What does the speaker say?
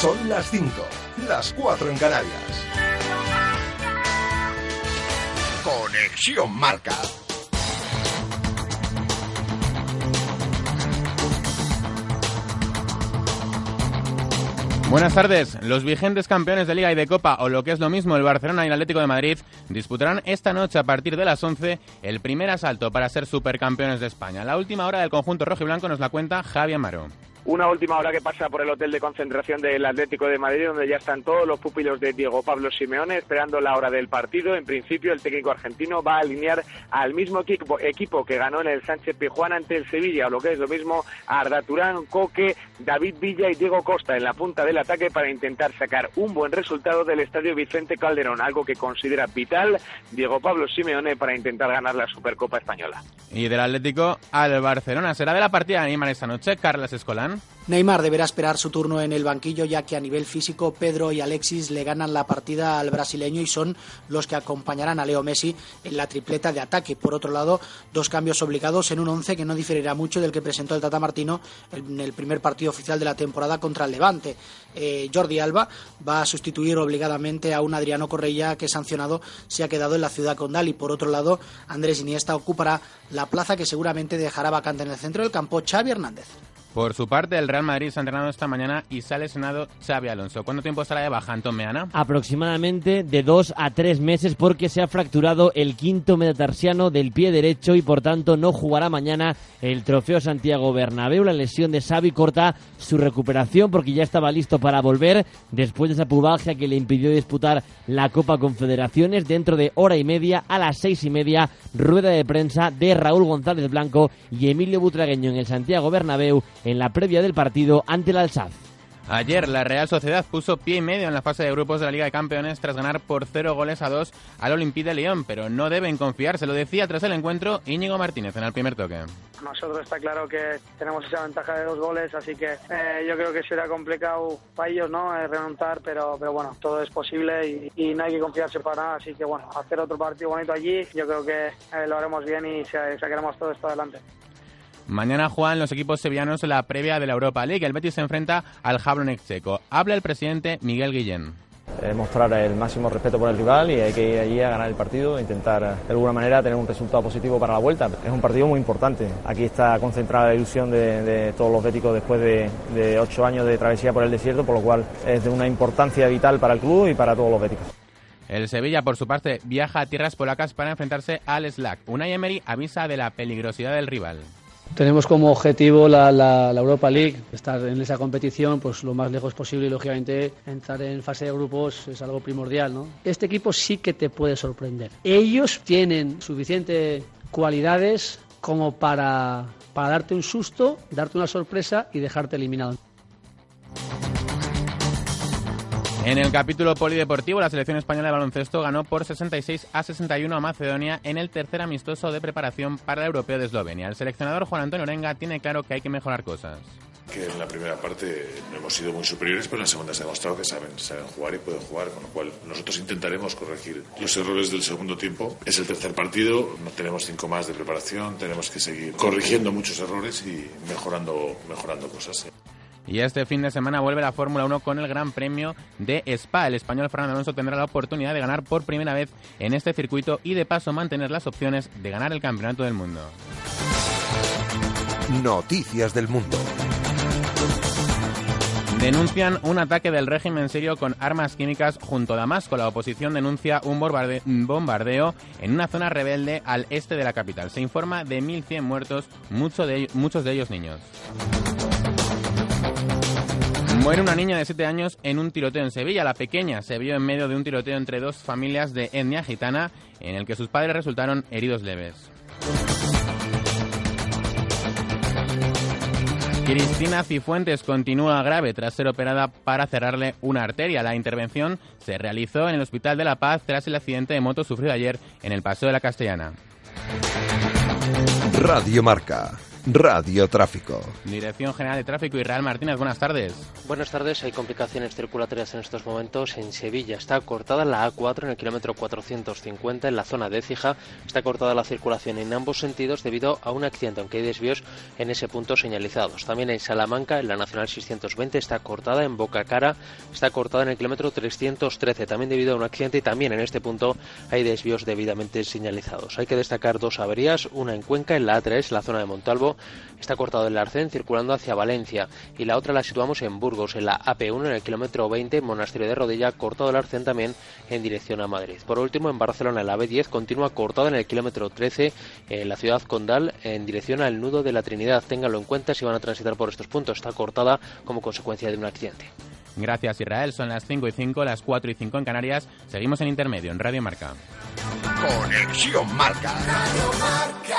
Son las 5, las 4 en Canarias. Conexión Marca. Buenas tardes. Los vigentes campeones de Liga y de Copa, o lo que es lo mismo, el Barcelona y el Atlético de Madrid, disputarán esta noche a partir de las 11 el primer asalto para ser supercampeones de España. La última hora del conjunto rojo y blanco nos la cuenta Javi Amaro. Una última hora que pasa por el hotel de concentración del Atlético de Madrid, donde ya están todos los pupilos de Diego Pablo Simeone esperando la hora del partido. En principio, el técnico argentino va a alinear al mismo equipo, que ganó en el Sánchez Pijuán ante el Sevilla, o lo que es lo mismo, Arda Turán, Coque, David Villa y Diego Costa en la punta del ataque para intentar sacar un buen resultado del estadio Vicente Calderón, algo que considera vital Diego Pablo Simeone para intentar ganar la Supercopa Española. Y del Atlético al Barcelona. ¿Será de la partida de esta noche, Carlas Escolán? Neymar deberá esperar su turno en el banquillo ya que a nivel físico Pedro y Alexis le ganan la partida al brasileño y son los que acompañarán a Leo Messi en la tripleta de ataque. Por otro lado, dos cambios obligados en un once que no diferirá mucho del que presentó el Tata Martino en el primer partido oficial de la temporada contra el Levante. Eh, Jordi Alba va a sustituir obligadamente a un Adriano Correia que sancionado se ha quedado en la ciudad condal y por otro lado Andrés Iniesta ocupará la plaza que seguramente dejará vacante en el centro del campo Xavi Hernández. Por su parte, el Real Madrid se ha entrenado esta mañana y sale lesionado Xavi Alonso. ¿Cuánto tiempo estará de baja, Antón Meana? Aproximadamente de dos a tres meses porque se ha fracturado el quinto metatarsiano del pie derecho y por tanto no jugará mañana el Trofeo Santiago Bernabéu. La lesión de Xavi corta su recuperación porque ya estaba listo para volver después de esa pubalgia que le impidió disputar la Copa Confederaciones. Dentro de hora y media, a las seis y media, rueda de prensa de Raúl González Blanco y Emilio Butragueño en el Santiago Bernabéu en la previa del partido ante el Alsaz. Ayer la Real Sociedad puso pie y medio en la fase de grupos de la Liga de Campeones tras ganar por cero goles a dos al Olympique de Lyon, pero no deben confiar, se lo decía tras el encuentro Íñigo Martínez en el primer toque. Nosotros está claro que tenemos esa ventaja de dos goles, así que eh, yo creo que será complicado para ellos no eh, remontar, pero, pero bueno, todo es posible y, no hay que confiarse para nada, así que bueno, hacer otro partido bonito allí, yo creo que eh, lo haremos bien y sacaremos todo esto adelante. Mañana juegan los equipos sevillanos la previa de la Europa League. El Betis se enfrenta al Jablonec checo. Habla el presidente Miguel Guillén. Eh, mostrar el máximo respeto por el rival y hay que ir allí a ganar el partido, intentar de alguna manera tener un resultado positivo para la vuelta. Es un partido muy importante. Aquí está concentrada la ilusión de, todos los béticos después de, de, ocho años de travesía por el desierto, por lo cual es de una importancia vital para el club y para todos los béticos. El Sevilla, por su parte, viaja a tierras polacas para enfrentarse al Slack. Unai Emery avisa de la peligrosidad del rival. Tenemos como objetivo la, Europa League, estar en esa competición pues lo más lejos posible y lógicamente entrar en fase de grupos es algo primordial. ¿no? Este equipo sí que te puede sorprender. Ellos tienen suficientes cualidades como para, para darte un susto, darte una sorpresa y dejarte eliminado. En el capítulo polideportivo, la selección española de baloncesto ganó por 66 a 61 a Macedonia en el tercer amistoso de preparación para el Europeo de Eslovenia. El seleccionador Juan Antonio Orenga tiene claro que hay que mejorar cosas. Que en la primera parte no hemos sido muy superiores, pero en la segunda se ha demostrado que saben, saben jugar y pueden jugar, con lo cual nosotros intentaremos corregir los errores del segundo tiempo. Es el tercer partido, no tenemos cinco más de preparación, tenemos que seguir corrigiendo muchos errores y mejorando, mejorando cosas. Y este fin de semana vuelve la Fórmula 1 con el Gran Premio de Spa. El español Fernando Alonso tendrá la oportunidad de ganar por primera vez en este circuito y de paso mantener las opciones de ganar el Campeonato del Mundo. Noticias del Mundo. Denuncian un ataque del régimen sirio con armas químicas junto a Damasco. La oposición denuncia un bombardeo en una zona rebelde al este de la capital. Se informa de 1.100 muertos, muchos de ellos niños. Muere una niña de 7 años en un tiroteo en Sevilla. La pequeña se vio en medio de un tiroteo entre dos familias de etnia gitana en el que sus padres resultaron heridos leves. Cristina Cifuentes continúa grave tras ser operada para cerrarle una arteria. La intervención se realizó en el Hospital de la Paz tras el accidente de moto sufrido ayer en el Paseo de la Castellana. Radio Marca. Radio Tráfico. Dirección General de Tráfico Israel Martínez, buenas tardes. Buenas tardes, hay complicaciones circulatorias en estos momentos. En Sevilla está cortada la A4 en el kilómetro 450 en la zona de Cija. Está cortada la circulación en ambos sentidos debido a un accidente, aunque hay desvíos en ese punto señalizados. También en Salamanca, en la Nacional 620, está cortada en Boca Cara, está cortada en el kilómetro 313, también debido a un accidente y también en este punto hay desvíos debidamente señalizados. Hay que destacar dos averías, una en Cuenca, en la A3, la zona de Montalvo, está cortado el Arcén circulando hacia Valencia y la otra la situamos en Burgos, en la AP1 en el kilómetro 20, Monasterio de Rodilla, cortado el Arcén también en dirección a Madrid. Por último, en Barcelona, la B10 continúa cortada en el kilómetro 13 en la ciudad condal en dirección al nudo de la Trinidad. Ténganlo en cuenta si van a transitar por estos puntos. Está cortada como consecuencia de un accidente. Gracias Israel, son las 5 y 5, las 4 y 5 en Canarias. Seguimos en intermedio en Radio Marca. Conexión Marca. Radio Marca,